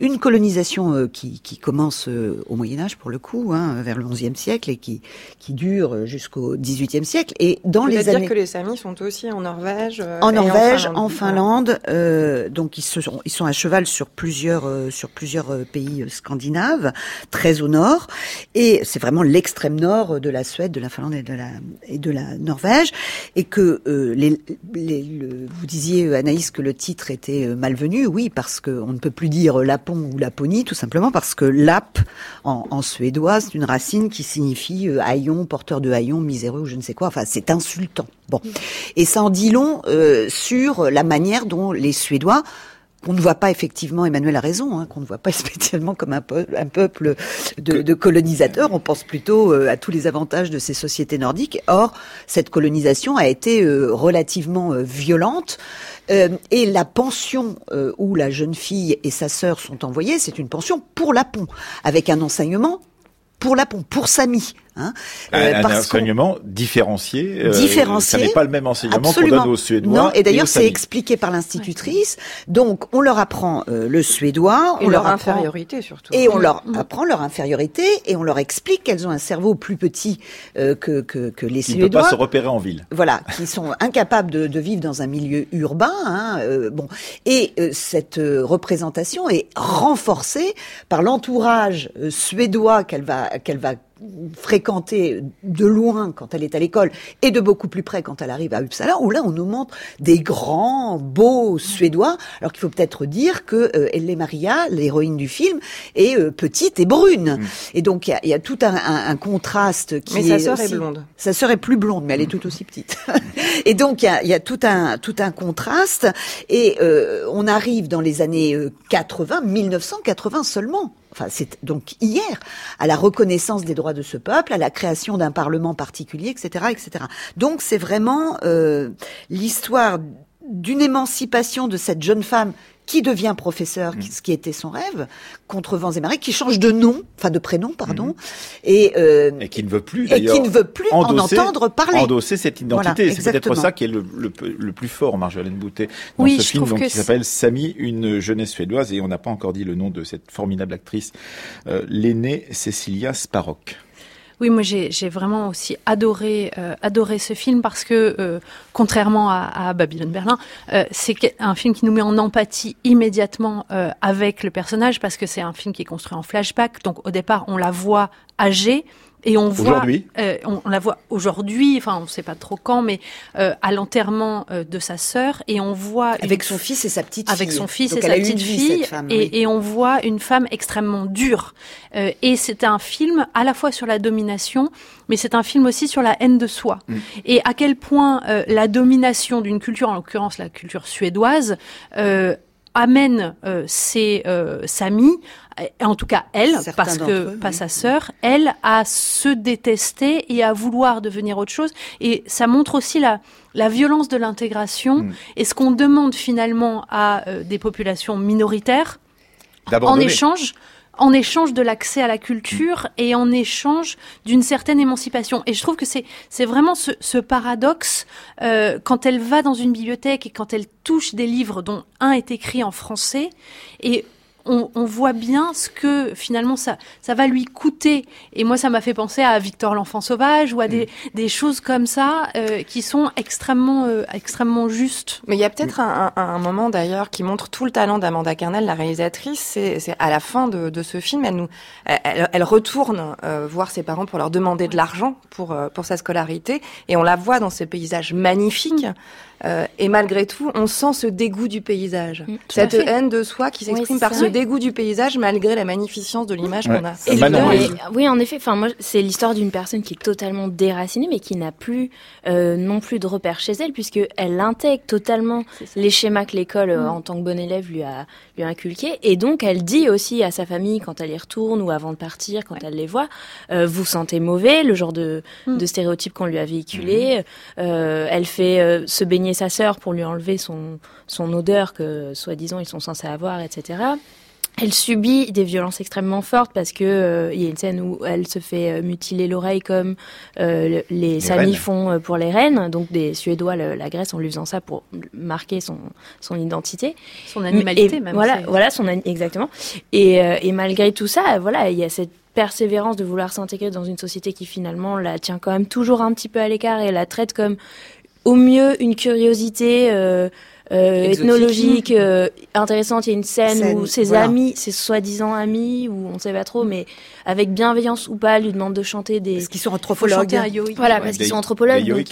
une colonisation euh, qui, qui, commence euh, au Moyen Âge pour le coup, hein, vers le XIe siècle et qui, qui dure jusqu'au XVIIIe siècle. Et dans les années, dire que les Samis sont aussi en Norvège. Euh, en Norvège, en Finlande. Euh, donc ils, se sont, ils sont à cheval sur plusieurs sur plusieurs pays scandinaves, très au nord. Et c'est vraiment l'extrême nord de la Suède, de la Finlande et de la et de la Norvège. Et que les, les le, vous disiez Anaïs que le titre était malvenu. Oui, parce qu'on ne peut plus dire Lapon ou Laponie, tout simplement parce que lap, en, suédois, c'est une racine qui signifie euh, haillon, porteur de haillon, miséreux ou je ne sais quoi. Enfin, c'est insultant. Bon. Et ça en dit long euh, sur la manière dont les Suédois qu'on ne voit pas effectivement, Emmanuel a raison, hein, qu'on ne voit pas spécialement comme un, peuple de, colonisateurs. On pense plutôt euh, à tous les avantages de ces sociétés nordiques. Or, cette colonisation a été relativement violente. Euh, et la pension euh, où la jeune fille et sa sœur sont envoyées, c'est une pension pour la pont, avec un enseignement pour la pont, pour Samy. Hein, euh, un, enseignement différencié. Euh, différencié. ça n'est pas le même enseignement qu'on donne aux Suédois. Non, et d'ailleurs c'est expliqué par l'institutrice. Donc on leur apprend euh, le suédois, et on leur, apprend, infériorité surtout. Et on leur mm. apprend leur infériorité et on leur explique qu'elles ont un cerveau plus petit que, que, que les Suédois. Ils ne peuvent pas se repérer en ville. Voilà, qui sont incapables de, de, vivre dans un milieu urbain. Hein, bon, et cette représentation est renforcée par l'entourage suédois qu'elle va qu'elle va fréquenter de loin quand elle est à l'école et de beaucoup plus près quand elle arrive à Uppsala, où là on nous montre des grands, beaux Suédois, alors qu'il faut peut-être dire que euh, Elle Maria, l'héroïne du film, est euh, petite et brune. Mm. Et donc il y a, tout un, contraste qui mais sa sœur est blonde. Sa sœur est plus blonde, mais elle est tout aussi petite. et donc il y a, tout un tout un contraste. Et euh, on arrive dans les années 80, 1980 seulement enfin c'est donc hier, à la reconnaissance des droits de ce peuple, à la création d'un parlement particulier, etc., etc. Donc c'est vraiment euh, l'histoire d'une émancipation de cette jeune femme qui devient professeur, mm. ce qui était son rêve, contre vents et marées, qui change de nom, enfin de prénom, pardon, mm. et, euh, et qui ne veut plus et qui ne veut plus en entendre parler, endosser cette identité. c'est peut-être ça qui est le, le, plus fort, Marjolaine Boutet, dans ce film donc, qui s'appelle Samy, une jeunesse suédoise, et on n'a pas encore dit le nom de cette formidable actrice, euh, l'aînée Cecilia Sparrock. Oui, moi j'ai vraiment aussi adoré euh, adoré ce film parce que euh, contrairement à, à Babylone Berlin, euh, c'est un film qui nous met en empathie immédiatement avec le personnage parce que c'est un film qui est construit en flashback. Donc au départ, on la voit âgée et on voit, euh, on, la voit aujourd'hui, enfin on ne sait pas trop quand, mais euh, à l'enterrement euh, de sa sœur, et on voit avec son fils et sa petite fille. Avec son fils et sa petite fille, et, et, on voit une femme extrêmement dure. Euh, et c'est un film à la fois sur la domination, mais c'est un film aussi sur la haine de soi. Mm. Et à quel point euh, la domination d'une culture, en l'occurrence la culture suédoise, amène ses Samis en tout cas elle, parce que pas sa sœur, elle à se détester et à vouloir devenir autre chose. Et ça montre aussi la, la violence de l'intégration mm. et ce qu'on demande finalement à euh, des populations minoritaires en échange en échange de l'accès à la culture et en échange d'une certaine émancipation. Et je trouve que c'est c'est vraiment ce, ce paradoxe euh, quand elle va dans une bibliothèque et quand elle touche des livres dont un est écrit en français et on, on, voit bien ce que finalement ça, ça va lui coûter. Et moi, ça m'a fait penser à Victor l'enfant sauvage ou à des, mm. des choses comme ça euh, qui sont extrêmement, euh, extrêmement justes. Mais il y a peut-être un, un, moment d'ailleurs qui montre tout le talent d'Amanda Carnel, la réalisatrice. C'est à la fin de, de, ce film, elle nous, elle, elle retourne euh, voir ses parents pour leur demander de l'argent pour pour sa scolarité, et on la voit dans ces paysages magnifiques. Euh, et malgré tout, on sent ce dégoût du paysage. Mm, Cette haine de soi qui s'exprime par ce dégoût du paysage malgré la magnificence de l'image qu'on a. Et oui, en effet. Enfin, moi, c'est l'histoire d'une personne qui est totalement déracinée, mais qui n'a plus euh, non plus de repères chez elle, puisque elle intègre totalement les schémas que l'école, euh, mm. en tant que bon élève, lui a lui a inculqué. Et donc, elle dit aussi à sa famille quand elle y retourne ou avant de partir, quand elle les voit, euh, vous sentez mauvais, le genre de, mm. de stéréotype qu'on lui a véhiculé. Euh, elle fait se baigner sa sœur pour lui enlever son, son odeur que, soi-disant, ils sont censés avoir, etc. Elle subit des violences extrêmement fortes parce que euh, il y a une scène où elle se fait euh, mutiler l'oreille comme euh, les, Samis font pour les reines, donc des Suédois, la Grèce, en lui faisant ça pour marquer son, son identité, son animalité même. Voilà, voilà son exactement. Et, et malgré tout ça, voilà, il y a cette persévérance de vouloir s'intégrer dans une société qui finalement la tient quand même toujours un petit peu à l'écart et la traite comme au mieux une curiosité euh, euh, ethnologique euh, intéressante. Il y a une scène, où ses amis, ses soi-disant amis, ou on sait pas trop, mais avec bienveillance ou pas, lui demande de chanter des. Parce qu'ils sont anthropologues. Voilà, parce qu'ils sont anthropologues. Donc,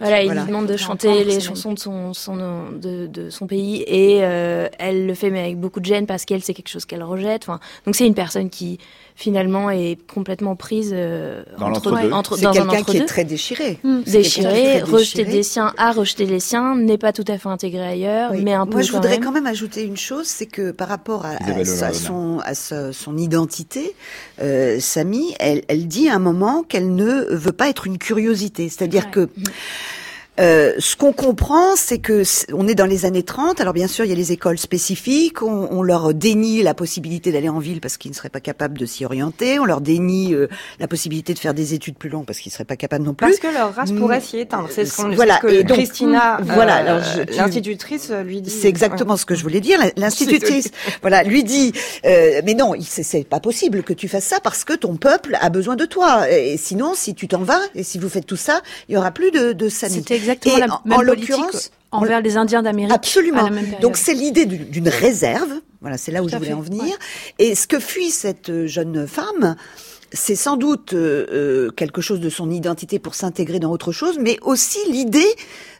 voilà, il lui demande de chanter les chansons de son, son de, de, son pays et euh, elle le fait mais avec beaucoup de gêne parce qu'elle c'est quelque chose qu'elle rejette. Enfin, donc c'est une personne qui finalement est complètement prise euh, dans entre, entre c'est quelqu'un qui est très déchiré. Mmh. Déchiré, rejeter des siens, à rejeter les siens, n'est pas tout à fait intégré ailleurs, mais un peu. Moi, je voudrais quand même ajouter une chose, c'est que par rapport à, son, à son identité, euh, Samy, elle, elle dit à un moment qu'elle ne veut pas être une curiosité, c'est-à-dire que mmh. Euh, ce qu'on comprend, c'est que on est dans les années 30. Alors bien sûr, il y a les écoles spécifiques. On, on leur dénie la possibilité d'aller en ville parce qu'ils ne seraient pas capables de s'y orienter. On leur dénie euh, la possibilité de faire des études plus longues parce qu'ils ne seraient pas capables non plus. Parce que leur race pourrait s'y éteindre. C'est ce, qu'on voilà. que donc, Christina, voilà, euh, l'institutrice lui dit. C'est exactement ce que je voulais dire. L'institutrice, voilà, lui dit, mais non, c'est pas possible que tu fasses ça parce que ton peuple a besoin de toi. Et sinon, si tu t'en vas et si vous faites tout ça, il y aura plus de, de exactement la même en l'occurrence envers les Indiens d'Amérique. Absolument. Donc c'est l'idée d'une réserve. Voilà, c'est là où je voulais en venir. Et ce que fuit cette jeune femme, c'est sans doute euh, euh, quelque chose de son identité pour s'intégrer dans autre chose, mais aussi l'idée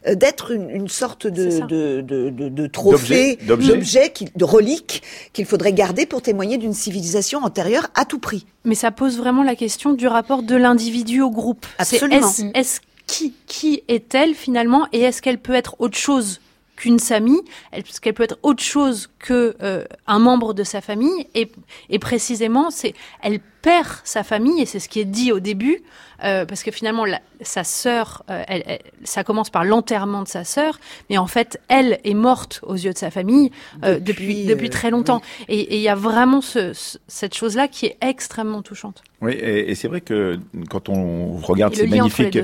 euh, d'être une, une, sorte de, de, de, de, de trophée, d'objet, de relique qu'il faudrait garder pour témoigner d'une civilisation antérieure à tout prix. Mais ça pose vraiment la question du rapport de l'individu au groupe. Absolument. Est-ce qui, est-elle finalement et est-ce qu'elle peut être autre chose qu'une Sami Est-ce qu'elle peut être autre chose que euh, membre de sa famille et précisément, c'est elle perd sa famille et c'est ce qui est dit au début euh, parce que finalement sa sœur, euh, elle, ça commence par l'enterrement de sa sœur, mais en fait elle est morte aux yeux de sa famille euh, depuis depuis, très longtemps. Et il y a vraiment ce, cette chose là qui est extrêmement touchante. Oui, et, et c'est vrai que quand on regarde ces magnifiques,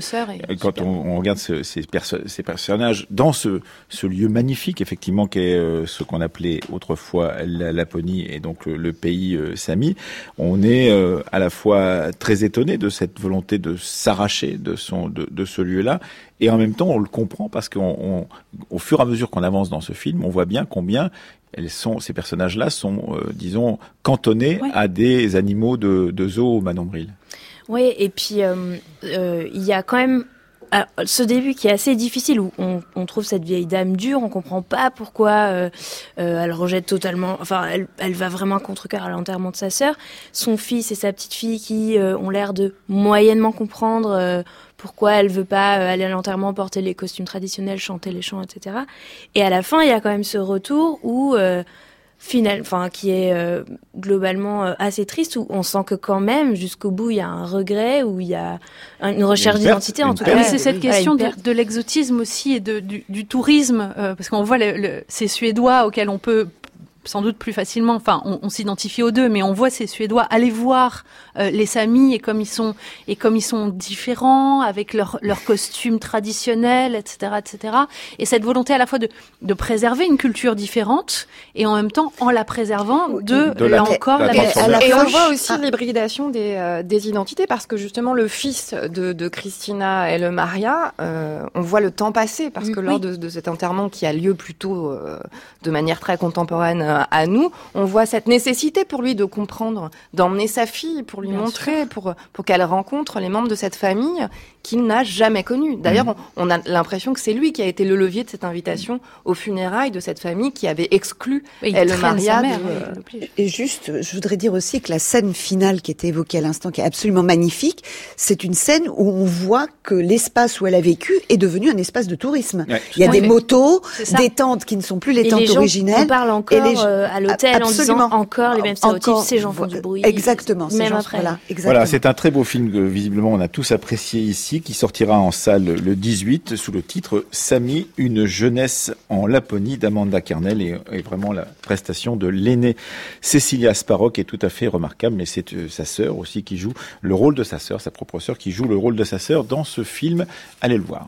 quand on, on, regarde ce, ces, perso ces, personnages dans ce, ce lieu magnifique, effectivement, qu'est euh, ce qu'on appelait autrefois la Laponie et donc le, le pays Sami, on est euh, à la fois très étonné de cette volonté de s'arracher de son de, de ce lieu-là, et en même temps on le comprend parce qu'au fur et à mesure qu'on avance dans ce film, on voit bien combien elles sont, ces personnages-là sont, euh, disons, cantonnés à des animaux de, de zoo au manombril. Oui, et puis euh, il y a quand même ce début qui est assez difficile où on, on, trouve cette vieille dame dure, on comprend pas pourquoi euh, euh, elle rejette totalement, enfin elle, elle va vraiment contre cœur à l'enterrement de sa sœur. Son fils et sa petite fille qui euh, ont l'air de moyennement comprendre euh, pourquoi elle veut pas aller à l'enterrement, porter les costumes traditionnels, chanter les chants, etc. Et à la fin, il y a quand même ce retour où final, enfin qui est euh, globalement euh, assez triste où on sent que quand même jusqu'au bout il y a un regret où il y a une recherche d'identité en tout cas. c'est cette question de, l'exotisme aussi et de, du, du tourisme euh, parce qu'on voit le, ces Suédois auxquels on peut sans doute plus facilement. Enfin, on, s'identifie aux deux, mais on voit ces Suédois aller voir euh, les Samis et comme ils sont et comme ils sont différents avec leurs leur costumes traditionnels, etc., etc. Et cette volonté à la fois de, de préserver une culture différente et en même temps en la préservant de, là encore la, Et on voit aussi l'hybridation des, euh, des identités parce que justement le fils de, de Christina et le Maria, euh, on voit le temps passer parce que lors de, de, cet enterrement qui a lieu plutôt de manière très contemporaine euh, à nous, on voit cette nécessité pour lui de comprendre, d'emmener sa fille pour lui montrer, pour pour qu'elle rencontre les membres de cette famille qu'il n'a jamais connue. D'ailleurs, mm. on, a l'impression que c'est lui qui a été le levier de cette invitation aux funérailles de cette famille qui avait exclu elle Maria. Et juste, je voudrais dire aussi que la scène finale qui était évoquée à l'instant, qui est absolument magnifique, c'est une scène où on voit que l'espace où elle a vécu est devenu un espace de tourisme. Il y a des motos, des tentes qui ne sont plus les tentes originelles. On parle encore et les... Euh, à l'hôtel en disant encore les mêmes stéréotypes, ces gens font du bruit. Exactement. Même après. Voilà, voilà c'est un très beau film que visiblement on a tous apprécié ici, qui sortira en salle le 18 sous le titre Samy, une jeunesse en Laponie d'Amanda Carnel et, vraiment la prestation de l'aînée Cecilia Sparrow est tout à fait remarquable, mais c'est euh, sa sœur aussi qui joue le rôle de sa sœur, sa propre sœur qui joue le rôle de sa sœur dans ce film. Allez le voir.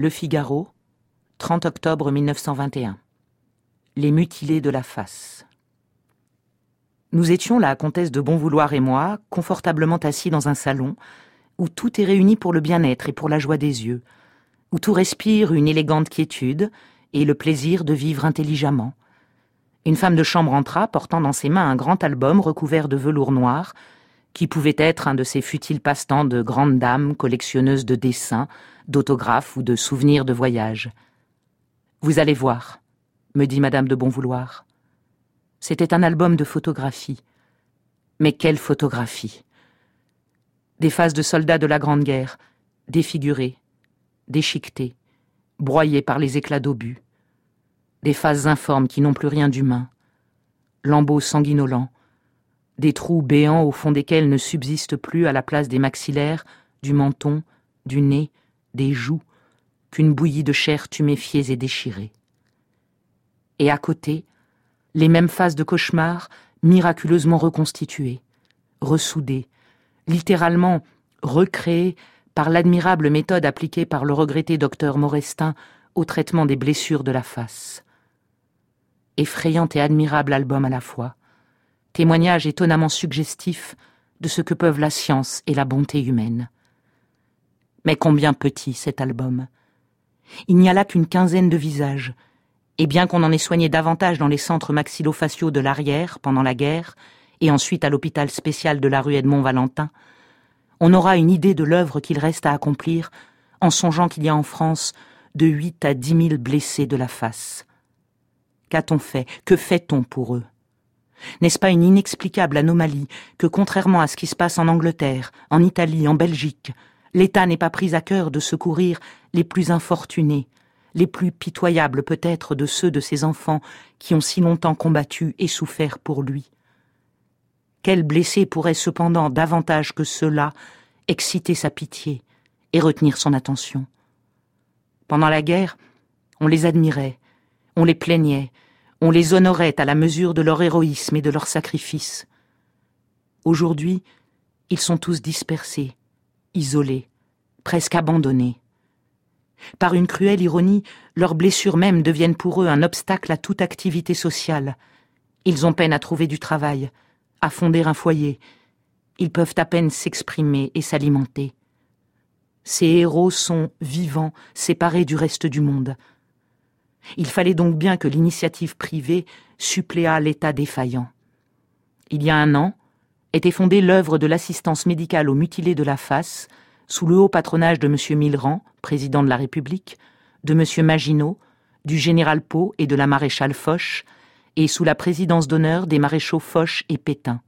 Le Figaro, 30 octobre 1921. Les mutilés de la face. Nous étions, la comtesse de Bonvouloir et moi, confortablement assis dans un salon où tout est réuni pour le bien-être et pour la joie des yeux, où tout respire une élégante quiétude et le plaisir de vivre intelligemment. Une femme de chambre entra, portant dans ses mains un grand album recouvert de velours noir, qui pouvait être un de ces futiles passe-temps de grandes dames collectionneuses de dessins, d'autographes ou de souvenirs de voyage. Vous allez voir, me dit Madame de Bonvouloir. C'était un album de photographies. Mais quelle photographie Des faces de soldats de la Grande Guerre, défigurées, déchiquetées, broyées par les éclats d'obus. Des faces informes qui n'ont plus rien d'humain. Lambeaux sanguinolents, des trous béants au fond desquels ne subsiste plus à la place des maxillaires, du menton, du nez, des joues, qu'une bouillie de chair tuméfiée et déchirée. Et à côté, les mêmes faces de cauchemar miraculeusement reconstituées, ressoudées, littéralement recréées par l'admirable méthode appliquée par le regretté docteur Morestin au traitement des blessures de la face. Effrayant et admirable album à la fois, témoignage étonnamment suggestif de ce que peuvent la science et la bonté humaine. Mais combien petit cet album. Il n'y a là qu'une quinzaine de visages, et bien qu'on en ait soigné davantage dans les centres maxillofaciaux de l'arrière pendant la guerre, et ensuite à l'hôpital spécial de la rue Edmond-Valentin, on aura une idée de l'œuvre qu'il reste à accomplir en songeant qu'il y a en France de huit à dix mille blessés de la face. Qu'a-t-on fait? Que fait-on pour eux? N'est-ce pas une inexplicable anomalie que, contrairement à ce qui se passe en Angleterre, en Italie, en Belgique, l'État n'est pas pris à cœur de secourir les plus infortunés, les plus pitoyables peut-être de ceux de ses enfants qui ont si longtemps combattu et souffert pour lui? Quel blessé pourrait cependant davantage que cela exciter sa pitié et retenir son attention? Pendant la guerre, on les admirait, on les plaignait, on les honorait à la mesure de leur héroïsme et de leur sacrifice. Aujourd'hui, ils sont tous dispersés, isolés, presque abandonnés. Par une cruelle ironie, leurs blessures mêmes deviennent pour eux un obstacle à toute activité sociale. Ils ont peine à trouver du travail, à fonder un foyer. Ils peuvent à peine s'exprimer et s'alimenter. Ces héros sont vivants, séparés du reste du monde. Il fallait donc bien que l'initiative privée suppléât l'État défaillant. Il y a un an, était fondée l'œuvre de l'assistance médicale aux mutilés de la face, sous le haut patronage de M. Millerand, président de la République, de M. Maginot, du général Pau et de la maréchale Foch, et sous la présidence d'honneur des maréchaux Foch et Pétain.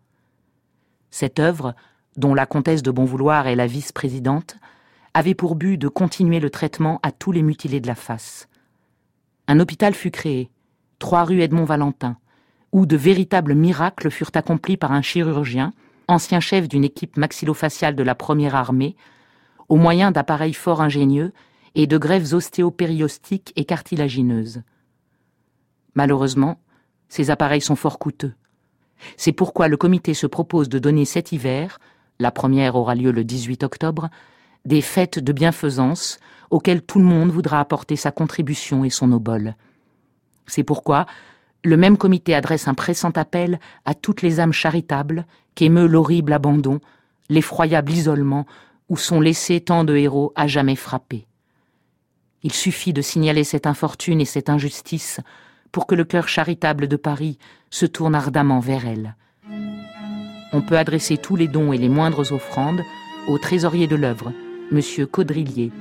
Cette œuvre, dont la comtesse de Bonvouloir est la vice-présidente, avait pour but de continuer le traitement à tous les mutilés de la face. Un hôpital fut créé, trois rue Edmond Valentin, où de véritables miracles furent accomplis par un chirurgien, ancien chef d'une équipe maxillofaciale de la première armée, au moyen d'appareils fort ingénieux et de greffes ostéopériostiques et cartilagineuses. Malheureusement, ces appareils sont fort coûteux. C'est pourquoi le comité se propose de donner cet hiver, la première aura lieu le 18 octobre, des fêtes de bienfaisance auxquelles tout le monde voudra apporter sa contribution et son obole. C'est pourquoi le même comité adresse un pressant appel à toutes les âmes charitables qu'émeut l'horrible abandon, l'effroyable isolement où sont laissés tant de héros à jamais frappés. Il suffit de signaler cette infortune et cette injustice pour que le cœur charitable de Paris se tourne ardemment vers elle. On peut adresser tous les dons et les moindres offrandes au trésorier de l'œuvre, M. Caudrillier,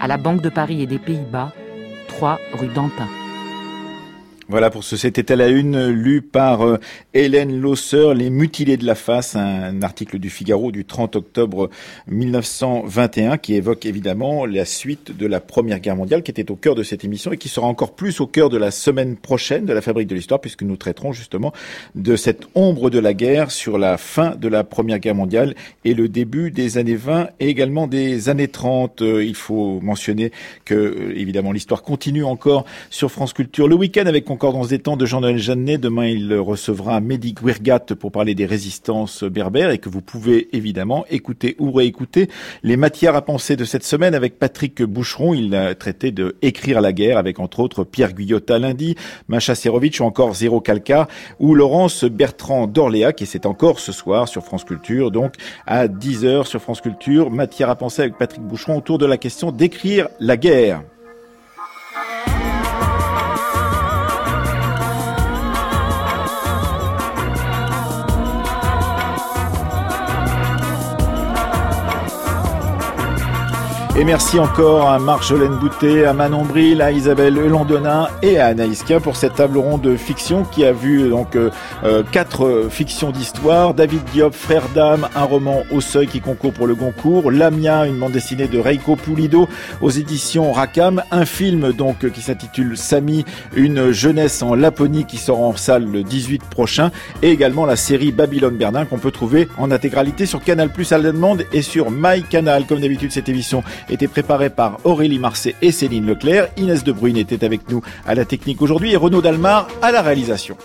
à la Banque de Paris et des Pays-Bas, 3 rue d'Antin. Voilà pour ce C'était à la une, lu par euh, Hélène Losser, Les mutilés de la face, un article du Figaro du 30 octobre 1921 qui évoque évidemment la suite de la Première Guerre mondiale qui était au cœur de cette émission et qui sera encore plus au cœur de la semaine prochaine de la Fabrique de l'Histoire puisque nous traiterons justement de cette ombre de la guerre sur la fin de la Première Guerre mondiale et le début des années 20 et également des années 30. Euh, il faut mentionner que euh, évidemment l'histoire continue encore sur France Culture le week-end avec dans des temps de Jean-Noël Jeannet. Demain, il recevra Mehdi Guirgat pour parler des résistances berbères et que vous pouvez évidemment écouter ou réécouter les matières à penser de cette semaine avec Patrick Boucheron. Il a traité de écrire la guerre avec entre autres Pierre Guyotta lundi, Macha Serovic ou encore Zéro Calca ou Laurence Bertrand d'Orléac et c'est encore ce soir sur France Culture. Donc à 10h sur France Culture, matière à penser avec Patrick Boucheron autour de la question d'écrire la guerre. Et merci encore à Marjolaine Boutet, à Manon Bril, à Isabelle Landona et à Anaïs pour cette table ronde de fiction qui a vu donc euh, euh, quatre fictions d'histoire. David Diop, Frère d'âme, un roman au seuil qui concourt pour le Goncourt. Lamia, une bande dessinée de Reiko Pulido aux éditions Rakam. Un film donc qui s'intitule Sami, une jeunesse en Laponie qui sort en salle le 18 prochain. Et également la série Babylone Bernin qu'on peut trouver en intégralité sur Canal Plus à la demande et sur MyCanal. Comme d'habitude, cette émission était préparé par Aurélie Marseille et Céline Leclerc. Inès De Bruyne était avec nous à la technique aujourd'hui et Renaud Dalmar à la réalisation.